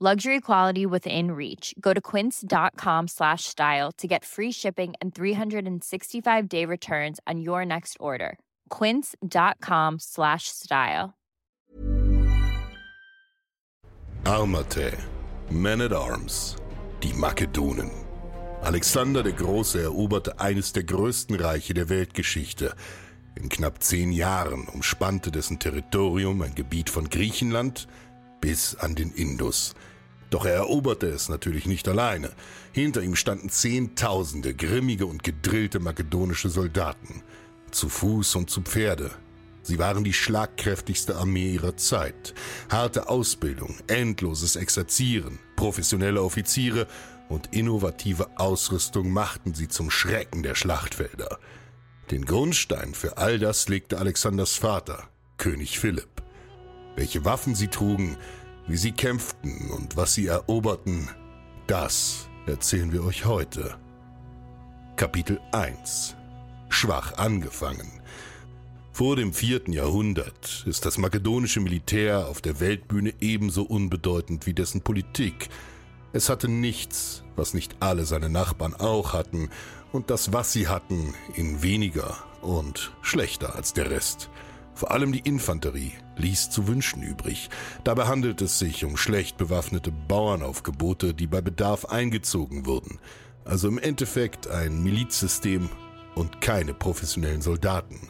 Luxury quality within reach. Go to quince.com slash style to get free shipping and 365 day returns on your next order. Quince.com slash style. Armate, Men at Arms, die Makedonen. Alexander der Große eroberte eines der größten Reiche der Weltgeschichte. In knapp zehn Jahren umspannte dessen Territorium ein Gebiet von Griechenland bis an den Indus. Doch er eroberte es natürlich nicht alleine. Hinter ihm standen Zehntausende grimmige und gedrillte makedonische Soldaten. Zu Fuß und zu Pferde. Sie waren die schlagkräftigste Armee ihrer Zeit. Harte Ausbildung, endloses Exerzieren, professionelle Offiziere und innovative Ausrüstung machten sie zum Schrecken der Schlachtfelder. Den Grundstein für all das legte Alexanders Vater, König Philipp. Welche Waffen sie trugen, wie sie kämpften und was sie eroberten, das erzählen wir euch heute. Kapitel 1 Schwach angefangen. Vor dem vierten Jahrhundert ist das makedonische Militär auf der Weltbühne ebenso unbedeutend wie dessen Politik. Es hatte nichts, was nicht alle seine Nachbarn auch hatten, und das, was sie hatten, in weniger und schlechter als der Rest. Vor allem die Infanterie ließ zu wünschen übrig. Dabei handelt es sich um schlecht bewaffnete Bauernaufgebote, die bei Bedarf eingezogen wurden. Also im Endeffekt ein Milizsystem und keine professionellen Soldaten.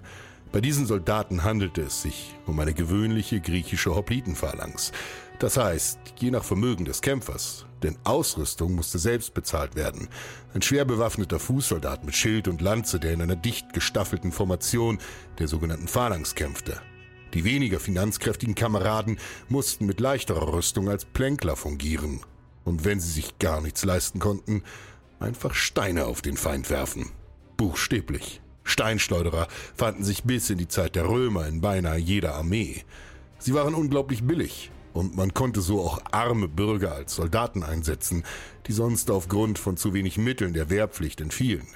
Bei diesen Soldaten handelte es sich um eine gewöhnliche griechische Hoplitenphalanx. Das heißt, je nach Vermögen des Kämpfers, denn Ausrüstung musste selbst bezahlt werden. Ein schwer bewaffneter Fußsoldat mit Schild und Lanze, der in einer dicht gestaffelten Formation der sogenannten Phalanx kämpfte. Die weniger finanzkräftigen Kameraden mussten mit leichterer Rüstung als Plänkler fungieren. Und wenn sie sich gar nichts leisten konnten, einfach Steine auf den Feind werfen. Buchstäblich. Steinschleuderer fanden sich bis in die Zeit der Römer in beinahe jeder Armee. Sie waren unglaublich billig und man konnte so auch arme Bürger als Soldaten einsetzen, die sonst aufgrund von zu wenig Mitteln der Wehrpflicht entfielen.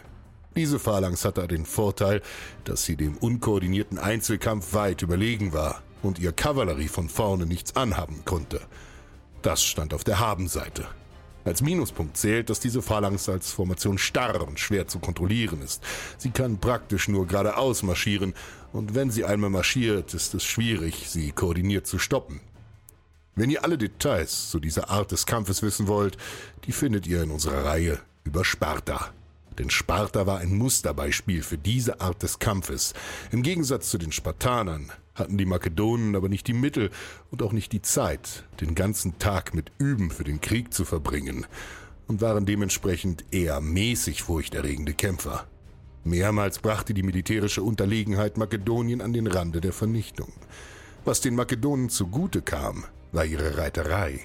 Diese Phalanx hatte den Vorteil, dass sie dem unkoordinierten Einzelkampf weit überlegen war und ihr Kavallerie von vorne nichts anhaben konnte. Das stand auf der Habenseite. Als Minuspunkt zählt, dass diese Phalanx als Formation starr und schwer zu kontrollieren ist. Sie kann praktisch nur geradeaus marschieren, und wenn sie einmal marschiert, ist es schwierig, sie koordiniert zu stoppen. Wenn ihr alle Details zu dieser Art des Kampfes wissen wollt, die findet ihr in unserer Reihe über Sparta. Denn Sparta war ein Musterbeispiel für diese Art des Kampfes. Im Gegensatz zu den Spartanern hatten die Makedonen aber nicht die Mittel und auch nicht die Zeit, den ganzen Tag mit Üben für den Krieg zu verbringen und waren dementsprechend eher mäßig furchterregende Kämpfer. Mehrmals brachte die militärische Unterlegenheit Makedonien an den Rande der Vernichtung. Was den Makedonen zugute kam, war ihre Reiterei.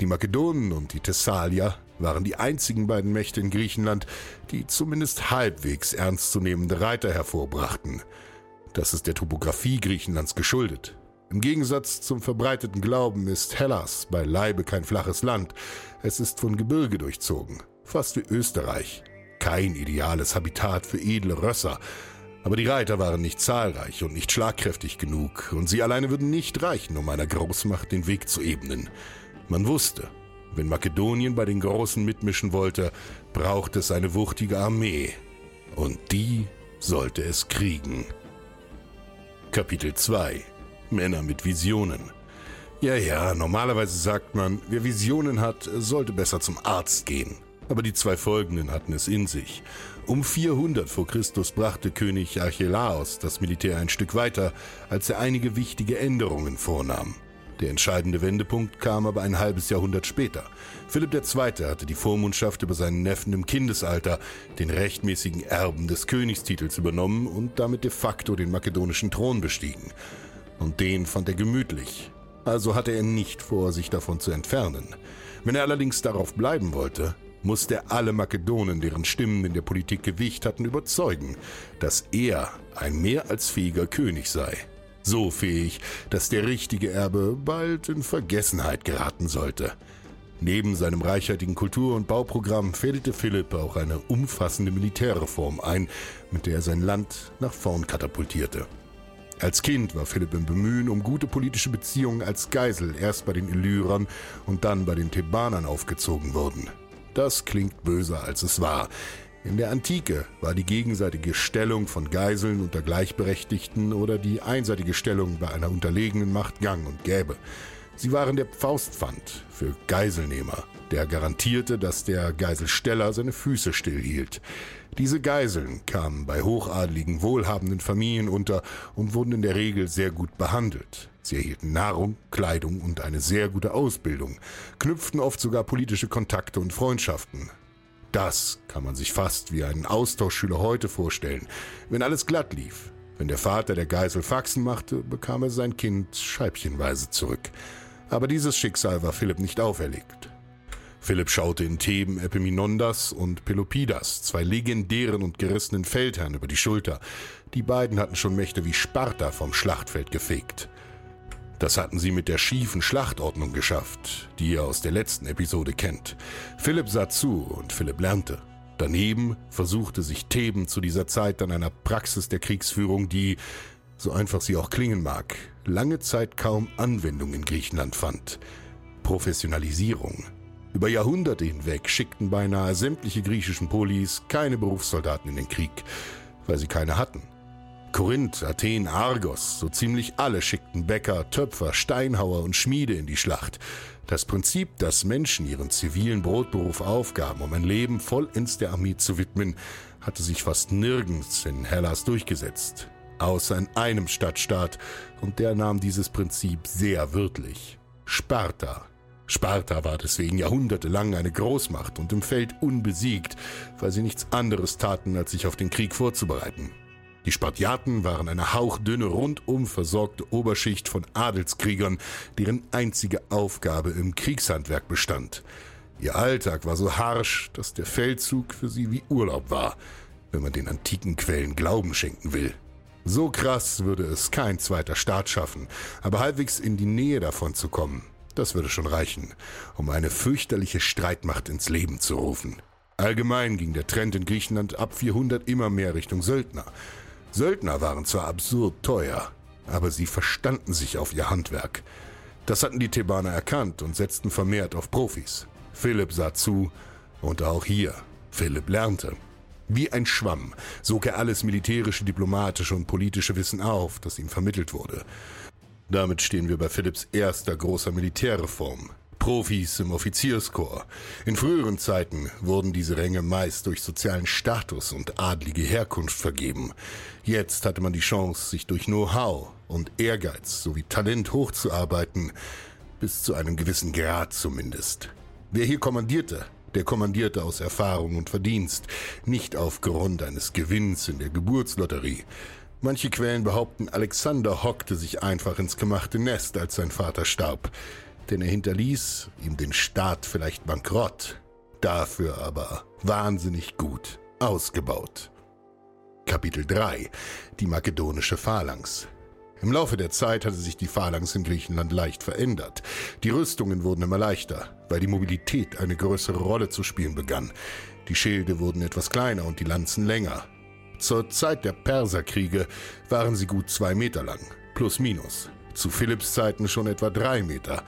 Die Makedonen und die Thessalier waren die einzigen beiden Mächte in Griechenland, die zumindest halbwegs ernstzunehmende Reiter hervorbrachten. Das ist der Topographie Griechenlands geschuldet. Im Gegensatz zum verbreiteten Glauben ist Hellas beileibe kein flaches Land. Es ist von Gebirge durchzogen, fast wie Österreich. kein ideales Habitat für edle Rösser, aber die Reiter waren nicht zahlreich und nicht schlagkräftig genug, und sie alleine würden nicht reichen, um einer Großmacht den Weg zu ebnen. Man wusste, wenn Makedonien bei den Großen mitmischen wollte, braucht es eine wuchtige Armee, und die sollte es kriegen. Kapitel 2 Männer mit Visionen Ja, ja, normalerweise sagt man, wer Visionen hat, sollte besser zum Arzt gehen. Aber die zwei folgenden hatten es in sich. Um 400 vor Christus brachte König Archelaos das Militär ein Stück weiter, als er einige wichtige Änderungen vornahm. Der entscheidende Wendepunkt kam aber ein halbes Jahrhundert später. Philipp II. hatte die Vormundschaft über seinen Neffen im Kindesalter, den rechtmäßigen Erben des Königstitels übernommen und damit de facto den makedonischen Thron bestiegen. Und den fand er gemütlich. Also hatte er nicht vor, sich davon zu entfernen. Wenn er allerdings darauf bleiben wollte, musste er alle Makedonen, deren Stimmen in der Politik Gewicht hatten, überzeugen, dass er ein mehr als fähiger König sei. So fähig, dass der richtige Erbe bald in Vergessenheit geraten sollte. Neben seinem reichhaltigen Kultur- und Bauprogramm fädelte Philipp auch eine umfassende Militärreform ein, mit der er sein Land nach vorn katapultierte. Als Kind war Philipp im Bemühen um gute politische Beziehungen als Geisel erst bei den Illyrern und dann bei den Thebanern aufgezogen worden. Das klingt böser als es war. In der Antike war die gegenseitige Stellung von Geiseln unter Gleichberechtigten oder die einseitige Stellung bei einer unterlegenen Macht gang und gäbe. Sie waren der Faustpfand für Geiselnehmer, der garantierte, dass der Geiselsteller seine Füße stillhielt. Diese Geiseln kamen bei hochadligen, wohlhabenden Familien unter und wurden in der Regel sehr gut behandelt. Sie erhielten Nahrung, Kleidung und eine sehr gute Ausbildung, knüpften oft sogar politische Kontakte und Freundschaften. Das kann man sich fast wie einen Austauschschüler heute vorstellen, wenn alles glatt lief. Wenn der Vater der Geisel Faxen machte, bekam er sein Kind scheibchenweise zurück. Aber dieses Schicksal war Philipp nicht auferlegt. Philipp schaute in Theben Epaminondas und Pelopidas, zwei legendären und gerissenen Feldherren, über die Schulter. Die beiden hatten schon Mächte wie Sparta vom Schlachtfeld gefegt. Das hatten sie mit der schiefen Schlachtordnung geschafft, die ihr aus der letzten Episode kennt. Philipp sah zu und Philipp lernte. Daneben versuchte sich Theben zu dieser Zeit an einer Praxis der Kriegsführung, die, so einfach sie auch klingen mag, lange Zeit kaum Anwendung in Griechenland fand. Professionalisierung. Über Jahrhunderte hinweg schickten beinahe sämtliche griechischen Polis keine Berufssoldaten in den Krieg, weil sie keine hatten. Korinth, Athen, Argos, so ziemlich alle schickten Bäcker, Töpfer, Steinhauer und Schmiede in die Schlacht. Das Prinzip, dass Menschen ihren zivilen Brotberuf aufgaben, um ein Leben vollends der Armee zu widmen, hatte sich fast nirgends in Hellas durchgesetzt. Außer in einem Stadtstaat, und der nahm dieses Prinzip sehr wörtlich. Sparta. Sparta war deswegen jahrhundertelang eine Großmacht und im Feld unbesiegt, weil sie nichts anderes taten, als sich auf den Krieg vorzubereiten. Die Spartiaten waren eine hauchdünne, rundum versorgte Oberschicht von Adelskriegern, deren einzige Aufgabe im Kriegshandwerk bestand. Ihr Alltag war so harsch, dass der Feldzug für sie wie Urlaub war, wenn man den antiken Quellen Glauben schenken will. So krass würde es kein zweiter Staat schaffen, aber halbwegs in die Nähe davon zu kommen, das würde schon reichen, um eine fürchterliche Streitmacht ins Leben zu rufen. Allgemein ging der Trend in Griechenland ab 400 immer mehr Richtung Söldner. Söldner waren zwar absurd teuer, aber sie verstanden sich auf ihr Handwerk. Das hatten die Thebaner erkannt und setzten vermehrt auf Profis. Philipp sah zu und auch hier. Philipp lernte. Wie ein Schwamm sog er alles militärische, diplomatische und politische Wissen auf, das ihm vermittelt wurde. Damit stehen wir bei Philipps erster großer Militärreform, Profis im Offizierskorps. In früheren Zeiten wurden diese Ränge meist durch sozialen Status und adlige Herkunft vergeben. Jetzt hatte man die Chance, sich durch Know-how und Ehrgeiz sowie Talent hochzuarbeiten, bis zu einem gewissen Grad zumindest. Wer hier kommandierte, der kommandierte aus Erfahrung und Verdienst, nicht aufgrund eines Gewinns in der Geburtslotterie. Manche Quellen behaupten, Alexander hockte sich einfach ins gemachte Nest, als sein Vater starb denn er hinterließ ihm den Staat vielleicht bankrott, dafür aber wahnsinnig gut ausgebaut. Kapitel 3 Die makedonische Phalanx im Laufe der Zeit hatte sich die Phalanx in Griechenland leicht verändert. Die Rüstungen wurden immer leichter, weil die Mobilität eine größere Rolle zu spielen begann. Die Schilde wurden etwas kleiner und die Lanzen länger. Zur Zeit der Perserkriege waren sie gut zwei Meter lang, plus minus. Zu Philipps Zeiten schon etwa drei Meter.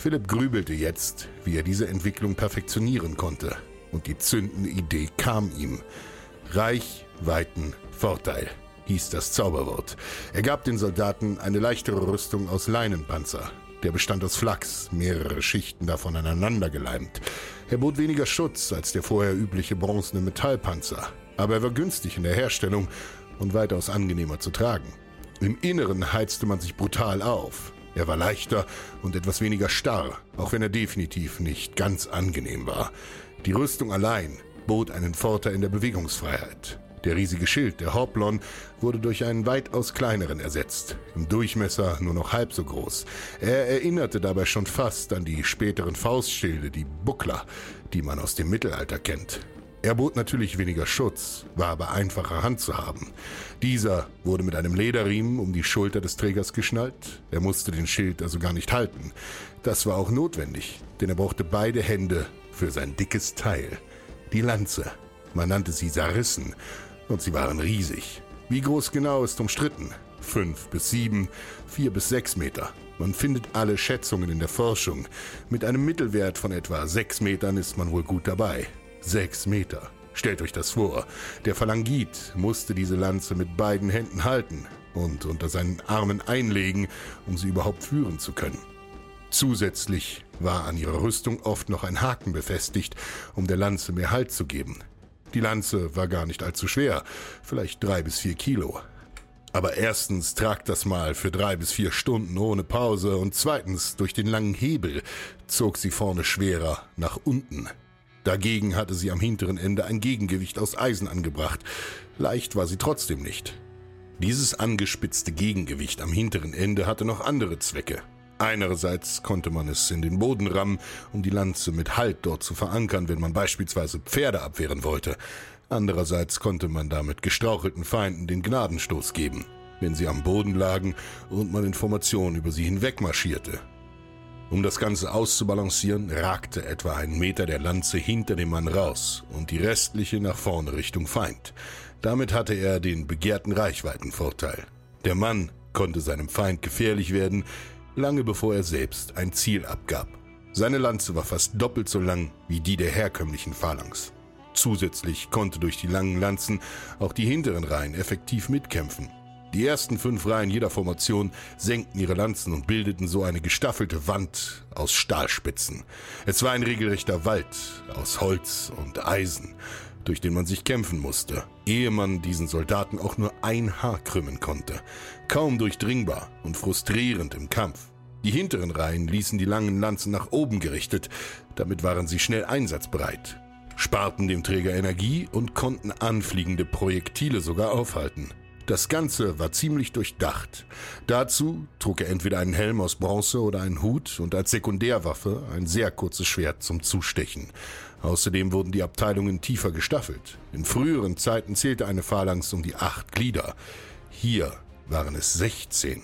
Philipp grübelte jetzt, wie er diese Entwicklung perfektionieren konnte. Und die zündende Idee kam ihm. Reich, Weiten, Vorteil hieß das Zauberwort. Er gab den Soldaten eine leichtere Rüstung aus Leinenpanzer. Der bestand aus Flachs, mehrere Schichten davon aneinander geleimt. Er bot weniger Schutz als der vorher übliche bronzene Metallpanzer, aber er war günstig in der Herstellung und weitaus angenehmer zu tragen. Im Inneren heizte man sich brutal auf. Er war leichter und etwas weniger starr, auch wenn er definitiv nicht ganz angenehm war. Die Rüstung allein bot einen Vorteil in der Bewegungsfreiheit. Der riesige Schild der Horplon wurde durch einen weitaus kleineren ersetzt, im Durchmesser nur noch halb so groß. Er erinnerte dabei schon fast an die späteren Faustschilde, die Buckler, die man aus dem Mittelalter kennt. Er bot natürlich weniger Schutz, war aber einfacher Hand zu haben. Dieser wurde mit einem Lederriemen um die Schulter des Trägers geschnallt. Er musste den Schild also gar nicht halten. Das war auch notwendig, denn er brauchte beide Hände für sein dickes Teil. Die Lanze. Man nannte sie Sarissen und sie waren riesig. Wie groß genau ist umstritten. Fünf bis sieben, vier bis sechs Meter. Man findet alle Schätzungen in der Forschung. Mit einem Mittelwert von etwa sechs Metern ist man wohl gut dabei. Sechs Meter. Stellt euch das vor. Der Phalangit musste diese Lanze mit beiden Händen halten und unter seinen Armen einlegen, um sie überhaupt führen zu können. Zusätzlich war an ihrer Rüstung oft noch ein Haken befestigt, um der Lanze mehr Halt zu geben. Die Lanze war gar nicht allzu schwer, vielleicht drei bis vier Kilo. Aber erstens tragt das mal für drei bis vier Stunden ohne Pause und zweitens durch den langen Hebel zog sie vorne schwerer nach unten. Dagegen hatte sie am hinteren Ende ein Gegengewicht aus Eisen angebracht. Leicht war sie trotzdem nicht. Dieses angespitzte Gegengewicht am hinteren Ende hatte noch andere Zwecke. Einerseits konnte man es in den Boden rammen, um die Lanze mit Halt dort zu verankern, wenn man beispielsweise Pferde abwehren wollte. Andererseits konnte man damit gestrauchelten Feinden den Gnadenstoß geben, wenn sie am Boden lagen und man Informationen über sie hinweg marschierte. Um das Ganze auszubalancieren, ragte etwa ein Meter der Lanze hinter dem Mann raus und die restliche nach vorne Richtung Feind. Damit hatte er den begehrten Reichweitenvorteil. Der Mann konnte seinem Feind gefährlich werden, lange bevor er selbst ein Ziel abgab. Seine Lanze war fast doppelt so lang wie die der herkömmlichen Phalanx. Zusätzlich konnte durch die langen Lanzen auch die hinteren Reihen effektiv mitkämpfen. Die ersten fünf Reihen jeder Formation senkten ihre Lanzen und bildeten so eine gestaffelte Wand aus Stahlspitzen. Es war ein regelrechter Wald aus Holz und Eisen, durch den man sich kämpfen musste, ehe man diesen Soldaten auch nur ein Haar krümmen konnte. Kaum durchdringbar und frustrierend im Kampf. Die hinteren Reihen ließen die langen Lanzen nach oben gerichtet, damit waren sie schnell einsatzbereit, sparten dem Träger Energie und konnten anfliegende Projektile sogar aufhalten. Das Ganze war ziemlich durchdacht. Dazu trug er entweder einen Helm aus Bronze oder einen Hut und als Sekundärwaffe ein sehr kurzes Schwert zum Zustechen. Außerdem wurden die Abteilungen tiefer gestaffelt. In früheren Zeiten zählte eine Phalanx um die acht Glieder. Hier waren es 16.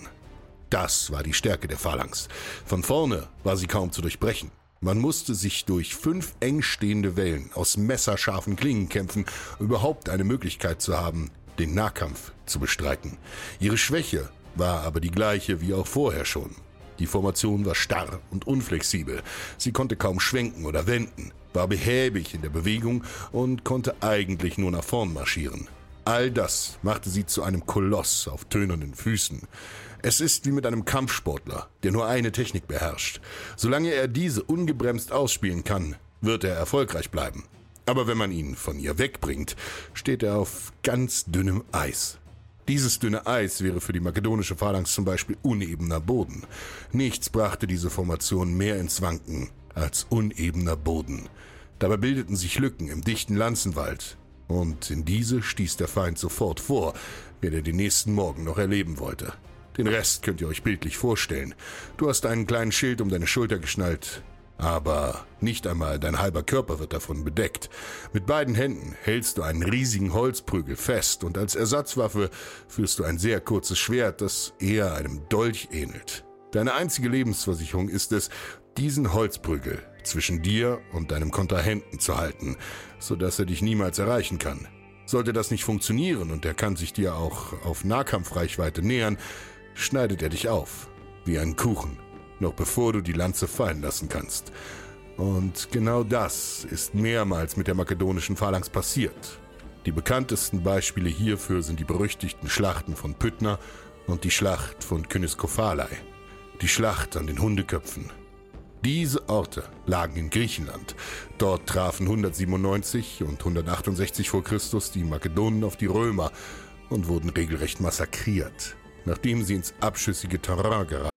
Das war die Stärke der Phalanx. Von vorne war sie kaum zu durchbrechen. Man musste sich durch fünf eng stehende Wellen aus messerscharfen Klingen kämpfen, um überhaupt eine Möglichkeit zu haben, den Nahkampf zu bestreiten. Ihre Schwäche war aber die gleiche wie auch vorher schon. Die Formation war starr und unflexibel. Sie konnte kaum schwenken oder wenden war behäbig in der Bewegung und konnte eigentlich nur nach vorn marschieren. All das machte sie zu einem Koloss auf tönernen Füßen. Es ist wie mit einem Kampfsportler, der nur eine Technik beherrscht. Solange er diese ungebremst ausspielen kann, wird er erfolgreich bleiben. Aber wenn man ihn von ihr wegbringt, steht er auf ganz dünnem Eis. Dieses dünne Eis wäre für die makedonische Phalanx zum Beispiel unebener Boden. Nichts brachte diese Formation mehr ins Wanken als unebener Boden. Dabei bildeten sich Lücken im dichten Lanzenwald, und in diese stieß der Feind sofort vor, wenn er den nächsten Morgen noch erleben wollte. Den Rest könnt ihr euch bildlich vorstellen. Du hast einen kleinen Schild um deine Schulter geschnallt, aber nicht einmal dein halber Körper wird davon bedeckt. Mit beiden Händen hältst du einen riesigen Holzprügel fest und als Ersatzwaffe führst du ein sehr kurzes Schwert, das eher einem Dolch ähnelt. Deine einzige Lebensversicherung ist es, diesen Holzprügel zwischen dir und deinem Kontrahenten zu halten, sodass er dich niemals erreichen kann. Sollte das nicht funktionieren und er kann sich dir auch auf Nahkampfreichweite nähern, schneidet er dich auf, wie einen Kuchen, noch bevor du die Lanze fallen lassen kannst. Und genau das ist mehrmals mit der makedonischen Phalanx passiert. Die bekanntesten Beispiele hierfür sind die berüchtigten Schlachten von Pydna und die Schlacht von Kyniskophalai, die Schlacht an den Hundeköpfen. Diese Orte lagen in Griechenland. Dort trafen 197 und 168 vor Christus die Makedonen auf die Römer und wurden regelrecht massakriert, nachdem sie ins abschüssige Terrain geraten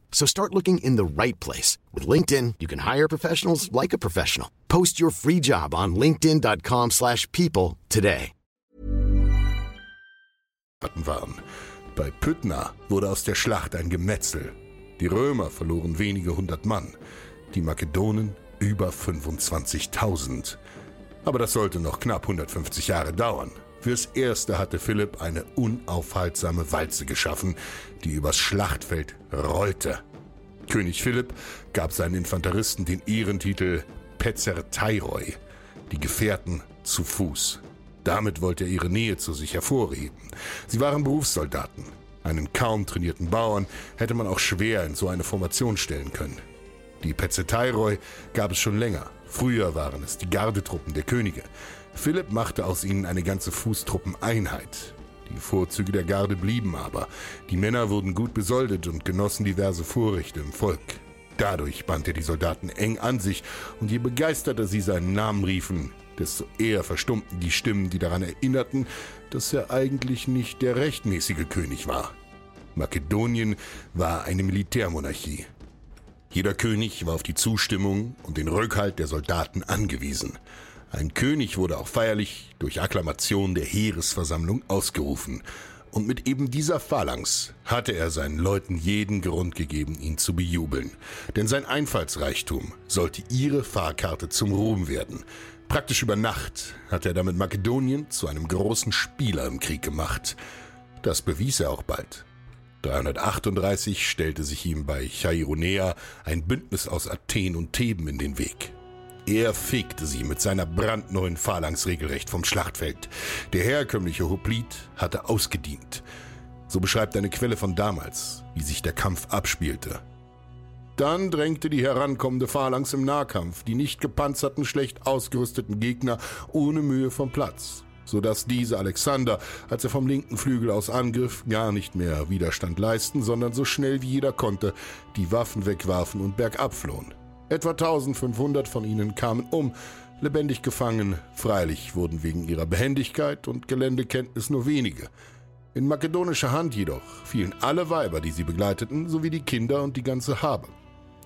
So start looking in the right place. With LinkedIn, you can hire professionals like a professional. Post your free job on linkedin.com slash people today. waren. Bei Pydna wurde aus der Schlacht ein Gemetzel. Die Römer verloren wenige hundert Mann, die Makedonen über 25.000. Aber das sollte noch knapp 150 Jahre dauern. Fürs Erste hatte Philipp eine unaufhaltsame Walze geschaffen, die übers Schlachtfeld rollte. König Philipp gab seinen Infanteristen den Ehrentitel Pezerteiroi, die Gefährten zu Fuß. Damit wollte er ihre Nähe zu sich hervorheben. Sie waren Berufssoldaten. Einen kaum trainierten Bauern hätte man auch schwer in so eine Formation stellen können. Die Pezetairoi gab es schon länger. Früher waren es die Gardetruppen der Könige. Philipp machte aus ihnen eine ganze Fußtruppeneinheit. Die Vorzüge der Garde blieben aber. Die Männer wurden gut besoldet und genossen diverse Vorrechte im Volk. Dadurch band er die Soldaten eng an sich, und je begeisterter sie seinen Namen riefen, desto eher verstummten die Stimmen, die daran erinnerten, dass er eigentlich nicht der rechtmäßige König war. Makedonien war eine Militärmonarchie. Jeder König war auf die Zustimmung und den Rückhalt der Soldaten angewiesen. Ein König wurde auch feierlich durch Akklamation der Heeresversammlung ausgerufen. Und mit eben dieser Phalanx hatte er seinen Leuten jeden Grund gegeben, ihn zu bejubeln. Denn sein Einfallsreichtum sollte ihre Fahrkarte zum Ruhm werden. Praktisch über Nacht hat er damit Makedonien zu einem großen Spieler im Krieg gemacht. Das bewies er auch bald. 338 stellte sich ihm bei Chaironea ein Bündnis aus Athen und Theben in den Weg. Er fegte sie mit seiner brandneuen Phalanx regelrecht vom Schlachtfeld. Der herkömmliche Hoplite hatte ausgedient. So beschreibt eine Quelle von damals, wie sich der Kampf abspielte. Dann drängte die herankommende Phalanx im Nahkampf die nicht gepanzerten, schlecht ausgerüsteten Gegner ohne Mühe vom Platz, sodass diese Alexander, als er vom linken Flügel aus angriff, gar nicht mehr Widerstand leisten, sondern so schnell wie jeder konnte, die Waffen wegwarfen und bergab flohen. Etwa 1500 von ihnen kamen um, lebendig gefangen. Freilich wurden wegen ihrer Behendigkeit und Geländekenntnis nur wenige. In makedonischer Hand jedoch fielen alle Weiber, die sie begleiteten, sowie die Kinder und die ganze Habe.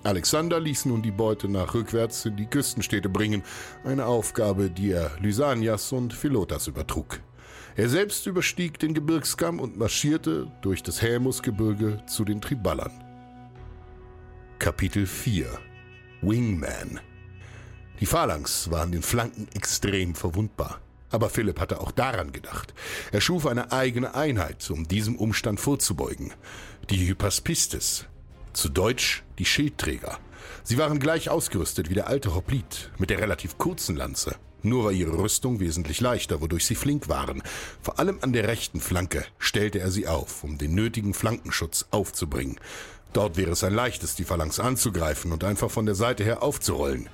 Alexander ließ nun die Beute nach rückwärts in die Küstenstädte bringen, eine Aufgabe, die er Lysanias und Philotas übertrug. Er selbst überstieg den Gebirgskamm und marschierte durch das Hämusgebirge zu den Triballern. Kapitel 4 Wingman. Die Phalanx war an den Flanken extrem verwundbar. Aber Philipp hatte auch daran gedacht. Er schuf eine eigene Einheit, um diesem Umstand vorzubeugen. Die Hypaspistes. Zu Deutsch die Schildträger. Sie waren gleich ausgerüstet wie der alte Hoplit, mit der relativ kurzen Lanze. Nur war ihre Rüstung wesentlich leichter, wodurch sie flink waren. Vor allem an der rechten Flanke stellte er sie auf, um den nötigen Flankenschutz aufzubringen. Dort wäre es ein leichtes, die Phalanx anzugreifen und einfach von der Seite her aufzurollen.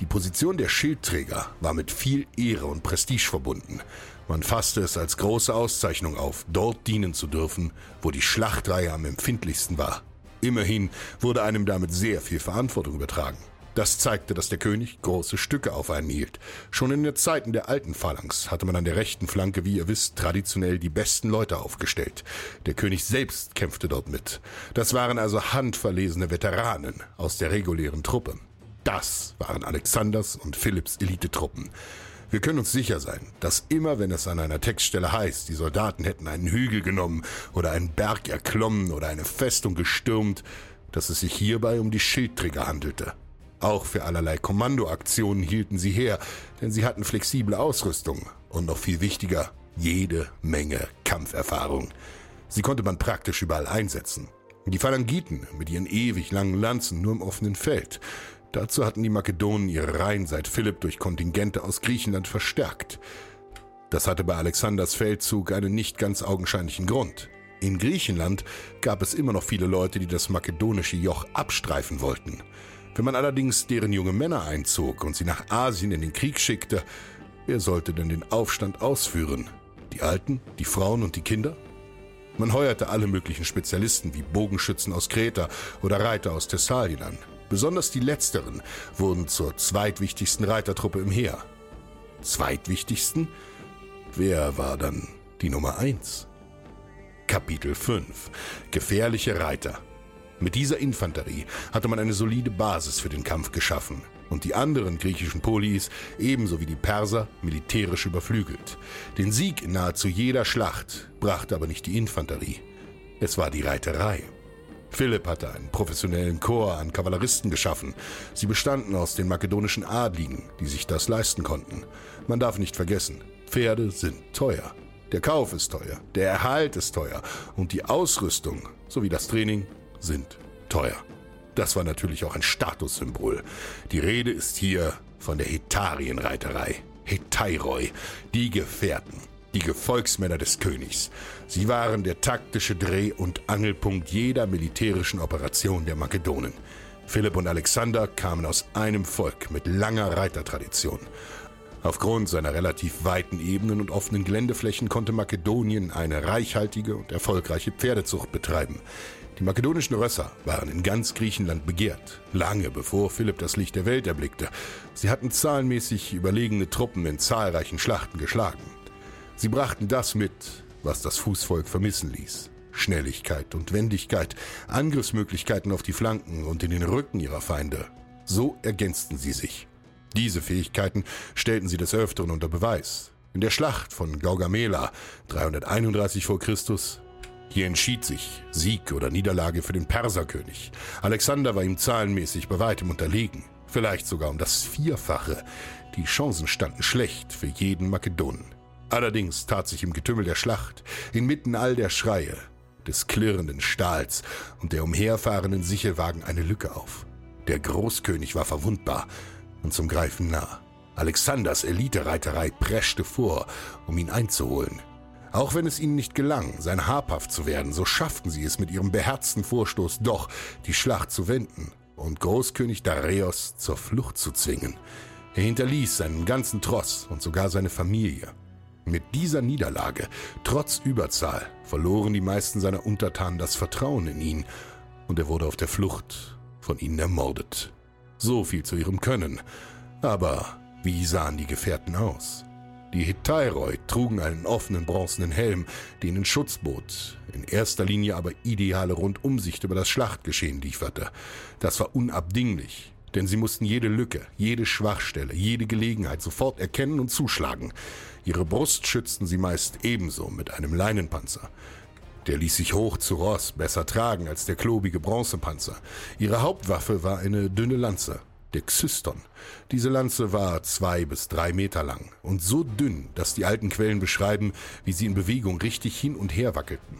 Die Position der Schildträger war mit viel Ehre und Prestige verbunden. Man fasste es als große Auszeichnung auf, dort dienen zu dürfen, wo die Schlachtreihe am empfindlichsten war. Immerhin wurde einem damit sehr viel Verantwortung übertragen. Das zeigte, dass der König große Stücke auf einen hielt. Schon in den Zeiten der alten Phalanx hatte man an der rechten Flanke, wie ihr wisst, traditionell die besten Leute aufgestellt. Der König selbst kämpfte dort mit. Das waren also handverlesene Veteranen aus der regulären Truppe. Das waren Alexanders und Philipps Elitetruppen. Wir können uns sicher sein, dass immer wenn es an einer Textstelle heißt, die Soldaten hätten einen Hügel genommen oder einen Berg erklommen oder eine Festung gestürmt, dass es sich hierbei um die Schildträger handelte. Auch für allerlei Kommandoaktionen hielten sie her, denn sie hatten flexible Ausrüstung und noch viel wichtiger, jede Menge Kampferfahrung. Sie konnte man praktisch überall einsetzen. Die Phalangiten mit ihren ewig langen Lanzen nur im offenen Feld. Dazu hatten die Makedonen ihre Reihen seit Philipp durch Kontingente aus Griechenland verstärkt. Das hatte bei Alexanders Feldzug einen nicht ganz augenscheinlichen Grund. In Griechenland gab es immer noch viele Leute, die das makedonische Joch abstreifen wollten. Wenn man allerdings deren junge Männer einzog und sie nach Asien in den Krieg schickte, wer sollte denn den Aufstand ausführen? Die Alten, die Frauen und die Kinder? Man heuerte alle möglichen Spezialisten wie Bogenschützen aus Kreta oder Reiter aus Thessalien an. Besonders die letzteren wurden zur zweitwichtigsten Reitertruppe im Heer. Zweitwichtigsten? Wer war dann die Nummer eins? Kapitel 5 Gefährliche Reiter mit dieser Infanterie hatte man eine solide Basis für den Kampf geschaffen und die anderen griechischen Polis, ebenso wie die Perser, militärisch überflügelt. Den Sieg in nahezu jeder Schlacht brachte aber nicht die Infanterie. Es war die Reiterei. Philipp hatte einen professionellen Chor an Kavalleristen geschaffen. Sie bestanden aus den makedonischen Adligen, die sich das leisten konnten. Man darf nicht vergessen, Pferde sind teuer. Der Kauf ist teuer, der Erhalt ist teuer und die Ausrüstung sowie das Training sind teuer. Das war natürlich auch ein Statussymbol. Die Rede ist hier von der Hetarienreiterei. Hetairoi, die Gefährten, die Gefolgsmänner des Königs. Sie waren der taktische Dreh- und Angelpunkt jeder militärischen Operation der Makedonen. Philipp und Alexander kamen aus einem Volk mit langer Reitertradition. Aufgrund seiner relativ weiten Ebenen und offenen Geländeflächen konnte Makedonien eine reichhaltige und erfolgreiche Pferdezucht betreiben. Die makedonischen Rösser waren in ganz Griechenland begehrt, lange bevor Philipp das Licht der Welt erblickte. Sie hatten zahlenmäßig überlegene Truppen in zahlreichen Schlachten geschlagen. Sie brachten das mit, was das Fußvolk vermissen ließ. Schnelligkeit und Wendigkeit, Angriffsmöglichkeiten auf die Flanken und in den Rücken ihrer Feinde. So ergänzten sie sich. Diese Fähigkeiten stellten sie des Öfteren unter Beweis. In der Schlacht von Gaugamela 331 v. Chr. Hier entschied sich Sieg oder Niederlage für den Perserkönig. Alexander war ihm zahlenmäßig bei weitem unterlegen, vielleicht sogar um das Vierfache. Die Chancen standen schlecht für jeden Makedonen. Allerdings tat sich im Getümmel der Schlacht, inmitten all der Schreie, des klirrenden Stahls und der umherfahrenden Sichelwagen eine Lücke auf. Der Großkönig war verwundbar und zum Greifen nah. Alexanders Elitereiterei preschte vor, um ihn einzuholen. Auch wenn es ihnen nicht gelang, sein habhaft zu werden, so schafften sie es mit ihrem beherzten Vorstoß doch, die Schlacht zu wenden und Großkönig Dareios zur Flucht zu zwingen. Er hinterließ seinen ganzen Tross und sogar seine Familie. Mit dieser Niederlage, trotz Überzahl, verloren die meisten seiner Untertanen das Vertrauen in ihn und er wurde auf der Flucht von ihnen ermordet. So viel zu ihrem Können. Aber wie sahen die Gefährten aus? Die Hetairoi trugen einen offenen bronzenen Helm, den ein Schutz bot, in erster Linie aber ideale Rundumsicht über das Schlachtgeschehen lieferte. Das war unabdinglich, denn sie mussten jede Lücke, jede Schwachstelle, jede Gelegenheit sofort erkennen und zuschlagen. Ihre Brust schützten sie meist ebenso mit einem Leinenpanzer. Der ließ sich hoch zu Ross besser tragen als der klobige Bronzepanzer. Ihre Hauptwaffe war eine dünne Lanze, der Xyston. Diese Lanze war zwei bis drei Meter lang und so dünn, dass die alten Quellen beschreiben, wie sie in Bewegung richtig hin und her wackelten.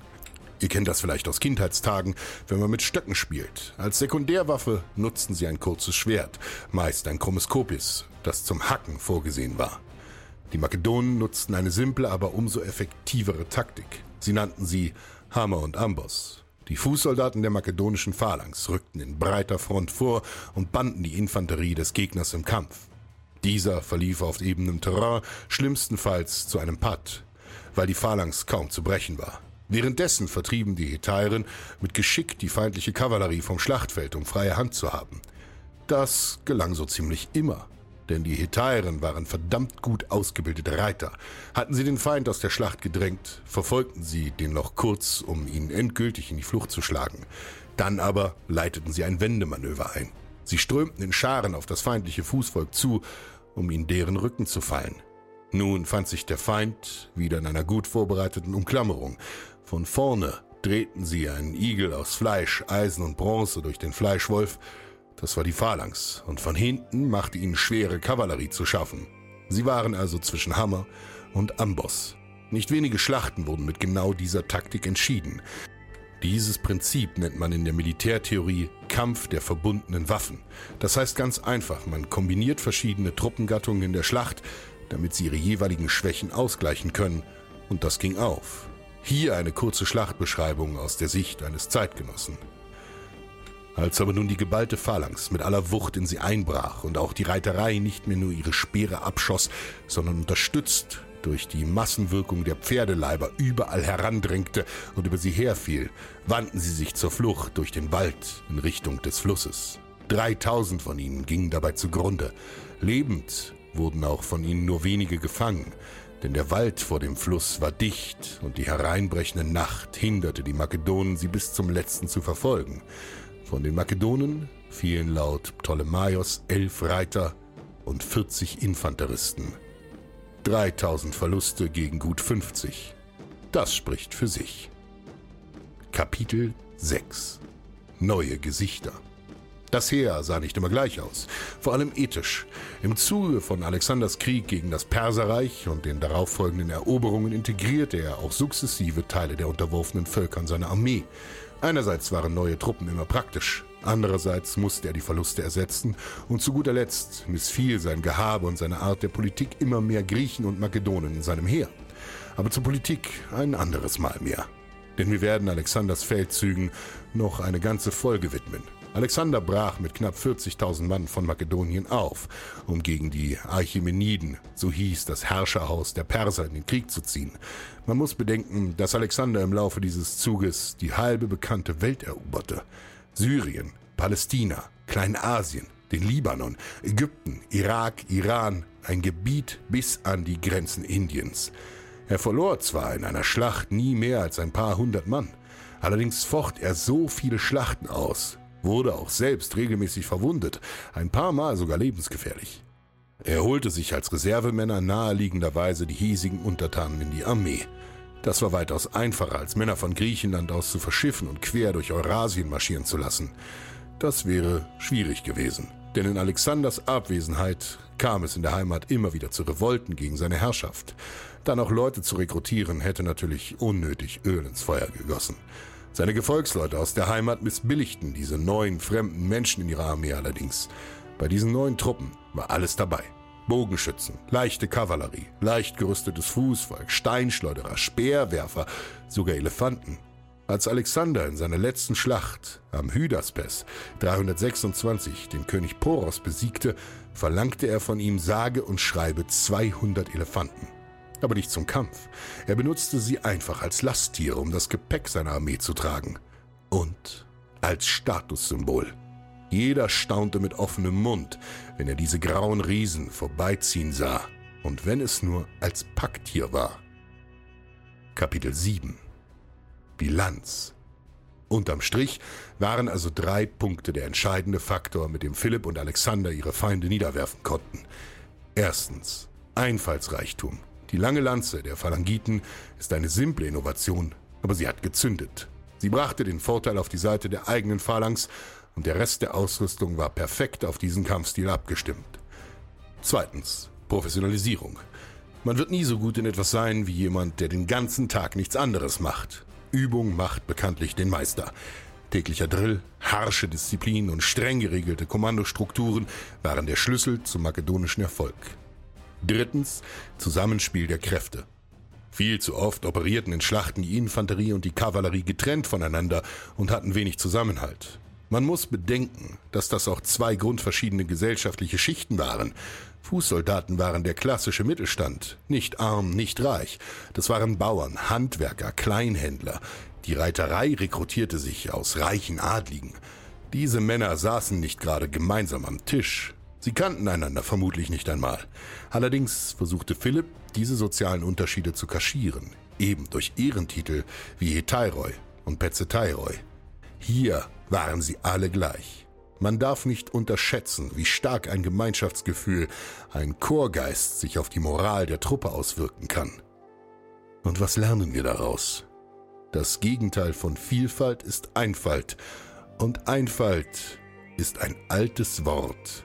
Ihr kennt das vielleicht aus Kindheitstagen, wenn man mit Stöcken spielt. Als Sekundärwaffe nutzten sie ein kurzes Schwert, meist ein krummes Kopis, das zum Hacken vorgesehen war. Die Makedonen nutzten eine simple, aber umso effektivere Taktik. Sie nannten sie Hammer und Amboss die Fußsoldaten der makedonischen Phalanx rückten in breiter Front vor und banden die Infanterie des Gegners im Kampf. Dieser verlief auf ebenem Terrain, schlimmstenfalls zu einem Patt, weil die Phalanx kaum zu brechen war. Währenddessen vertrieben die Hetairen mit Geschick die feindliche Kavallerie vom Schlachtfeld, um freie Hand zu haben. Das gelang so ziemlich immer, denn die Hetairen waren verdammt gut ausgebildete Reiter. Hatten sie den Feind aus der Schlacht gedrängt, verfolgten sie den noch kurz, um ihn endgültig in die Flucht zu schlagen. Dann aber leiteten sie ein Wendemanöver ein. Sie strömten in Scharen auf das feindliche Fußvolk zu, um in deren Rücken zu fallen. Nun fand sich der Feind wieder in einer gut vorbereiteten Umklammerung. Von vorne drehten sie einen Igel aus Fleisch, Eisen und Bronze durch den Fleischwolf. Das war die Phalanx, und von hinten machte ihnen schwere Kavallerie zu schaffen. Sie waren also zwischen Hammer und Amboss. Nicht wenige Schlachten wurden mit genau dieser Taktik entschieden. Dieses Prinzip nennt man in der Militärtheorie Kampf der verbundenen Waffen. Das heißt ganz einfach, man kombiniert verschiedene Truppengattungen in der Schlacht, damit sie ihre jeweiligen Schwächen ausgleichen können. Und das ging auf. Hier eine kurze Schlachtbeschreibung aus der Sicht eines Zeitgenossen. Als aber nun die geballte Phalanx mit aller Wucht in sie einbrach und auch die Reiterei nicht mehr nur ihre Speere abschoss, sondern unterstützt durch die Massenwirkung der Pferdeleiber überall herandrängte und über sie herfiel, wandten sie sich zur Flucht durch den Wald in Richtung des Flusses. Dreitausend von ihnen gingen dabei zugrunde. Lebend wurden auch von ihnen nur wenige gefangen, denn der Wald vor dem Fluss war dicht und die hereinbrechende Nacht hinderte die Makedonen, sie bis zum letzten zu verfolgen. Von den Makedonen fielen laut Ptolemaios elf Reiter und 40 Infanteristen. 3000 Verluste gegen gut 50. Das spricht für sich. Kapitel 6 Neue Gesichter das Heer sah nicht immer gleich aus, vor allem ethisch. Im Zuge von Alexanders Krieg gegen das Perserreich und den darauffolgenden Eroberungen integrierte er auch sukzessive Teile der unterworfenen Völker in seine Armee. Einerseits waren neue Truppen immer praktisch, andererseits musste er die Verluste ersetzen und zu guter Letzt missfiel sein Gehabe und seine Art der Politik immer mehr Griechen und Makedonen in seinem Heer. Aber zur Politik ein anderes Mal mehr. Denn wir werden Alexanders Feldzügen noch eine ganze Folge widmen. Alexander brach mit knapp 40.000 Mann von Makedonien auf, um gegen die Archimeniden, so hieß das Herrscherhaus der Perser, in den Krieg zu ziehen. Man muss bedenken, dass Alexander im Laufe dieses Zuges die halbe bekannte Welt eroberte. Syrien, Palästina, Kleinasien, den Libanon, Ägypten, Irak, Iran, ein Gebiet bis an die Grenzen Indiens. Er verlor zwar in einer Schlacht nie mehr als ein paar hundert Mann, allerdings focht er so viele Schlachten aus, wurde auch selbst regelmäßig verwundet, ein paar Mal sogar lebensgefährlich. Er holte sich als Reservemänner naheliegenderweise die hiesigen Untertanen in die Armee. Das war weitaus einfacher, als Männer von Griechenland aus zu verschiffen und quer durch Eurasien marschieren zu lassen. Das wäre schwierig gewesen, denn in Alexanders Abwesenheit kam es in der Heimat immer wieder zu Revolten gegen seine Herrschaft. Dann auch Leute zu rekrutieren, hätte natürlich unnötig Öl ins Feuer gegossen. Seine Gefolgsleute aus der Heimat missbilligten diese neuen fremden Menschen in ihrer Armee allerdings. Bei diesen neuen Truppen war alles dabei. Bogenschützen, leichte Kavallerie, leicht gerüstetes Fußvolk, Steinschleuderer, Speerwerfer, sogar Elefanten. Als Alexander in seiner letzten Schlacht am Hydaspes 326 den König Poros besiegte, verlangte er von ihm sage und schreibe 200 Elefanten aber nicht zum Kampf. Er benutzte sie einfach als Lasttiere, um das Gepäck seiner Armee zu tragen. Und als Statussymbol. Jeder staunte mit offenem Mund, wenn er diese grauen Riesen vorbeiziehen sah, und wenn es nur als Packtier war. Kapitel 7 Bilanz Unterm Strich waren also drei Punkte der entscheidende Faktor, mit dem Philipp und Alexander ihre Feinde niederwerfen konnten. Erstens Einfallsreichtum. Die lange Lanze der Phalangiten ist eine simple Innovation, aber sie hat gezündet. Sie brachte den Vorteil auf die Seite der eigenen Phalanx und der Rest der Ausrüstung war perfekt auf diesen Kampfstil abgestimmt. Zweitens, Professionalisierung. Man wird nie so gut in etwas sein wie jemand, der den ganzen Tag nichts anderes macht. Übung macht bekanntlich den Meister. Täglicher Drill, harsche Disziplin und streng geregelte Kommandostrukturen waren der Schlüssel zum makedonischen Erfolg. Drittens Zusammenspiel der Kräfte. Viel zu oft operierten in Schlachten die Infanterie und die Kavallerie getrennt voneinander und hatten wenig Zusammenhalt. Man muss bedenken, dass das auch zwei grundverschiedene gesellschaftliche Schichten waren. Fußsoldaten waren der klassische Mittelstand, nicht arm, nicht reich. Das waren Bauern, Handwerker, Kleinhändler. Die Reiterei rekrutierte sich aus reichen Adligen. Diese Männer saßen nicht gerade gemeinsam am Tisch. Sie kannten einander vermutlich nicht einmal. Allerdings versuchte Philipp, diese sozialen Unterschiede zu kaschieren, eben durch Ehrentitel wie Hetairoy und Petzetairoy. Hier waren sie alle gleich. Man darf nicht unterschätzen, wie stark ein Gemeinschaftsgefühl, ein Chorgeist sich auf die Moral der Truppe auswirken kann. Und was lernen wir daraus? Das Gegenteil von Vielfalt ist Einfalt, und Einfalt ist ein altes Wort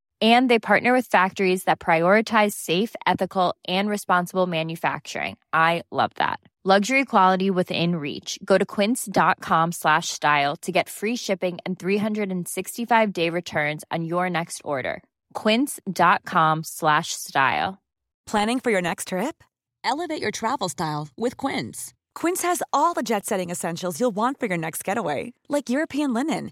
And they partner with factories that prioritize safe, ethical, and responsible manufacturing. I love that. Luxury quality within reach. Go to quince.com slash style to get free shipping and 365 day returns on your next order. Quince.com slash style. Planning for your next trip? Elevate your travel style with Quince. Quince has all the jet setting essentials you'll want for your next getaway, like European linen,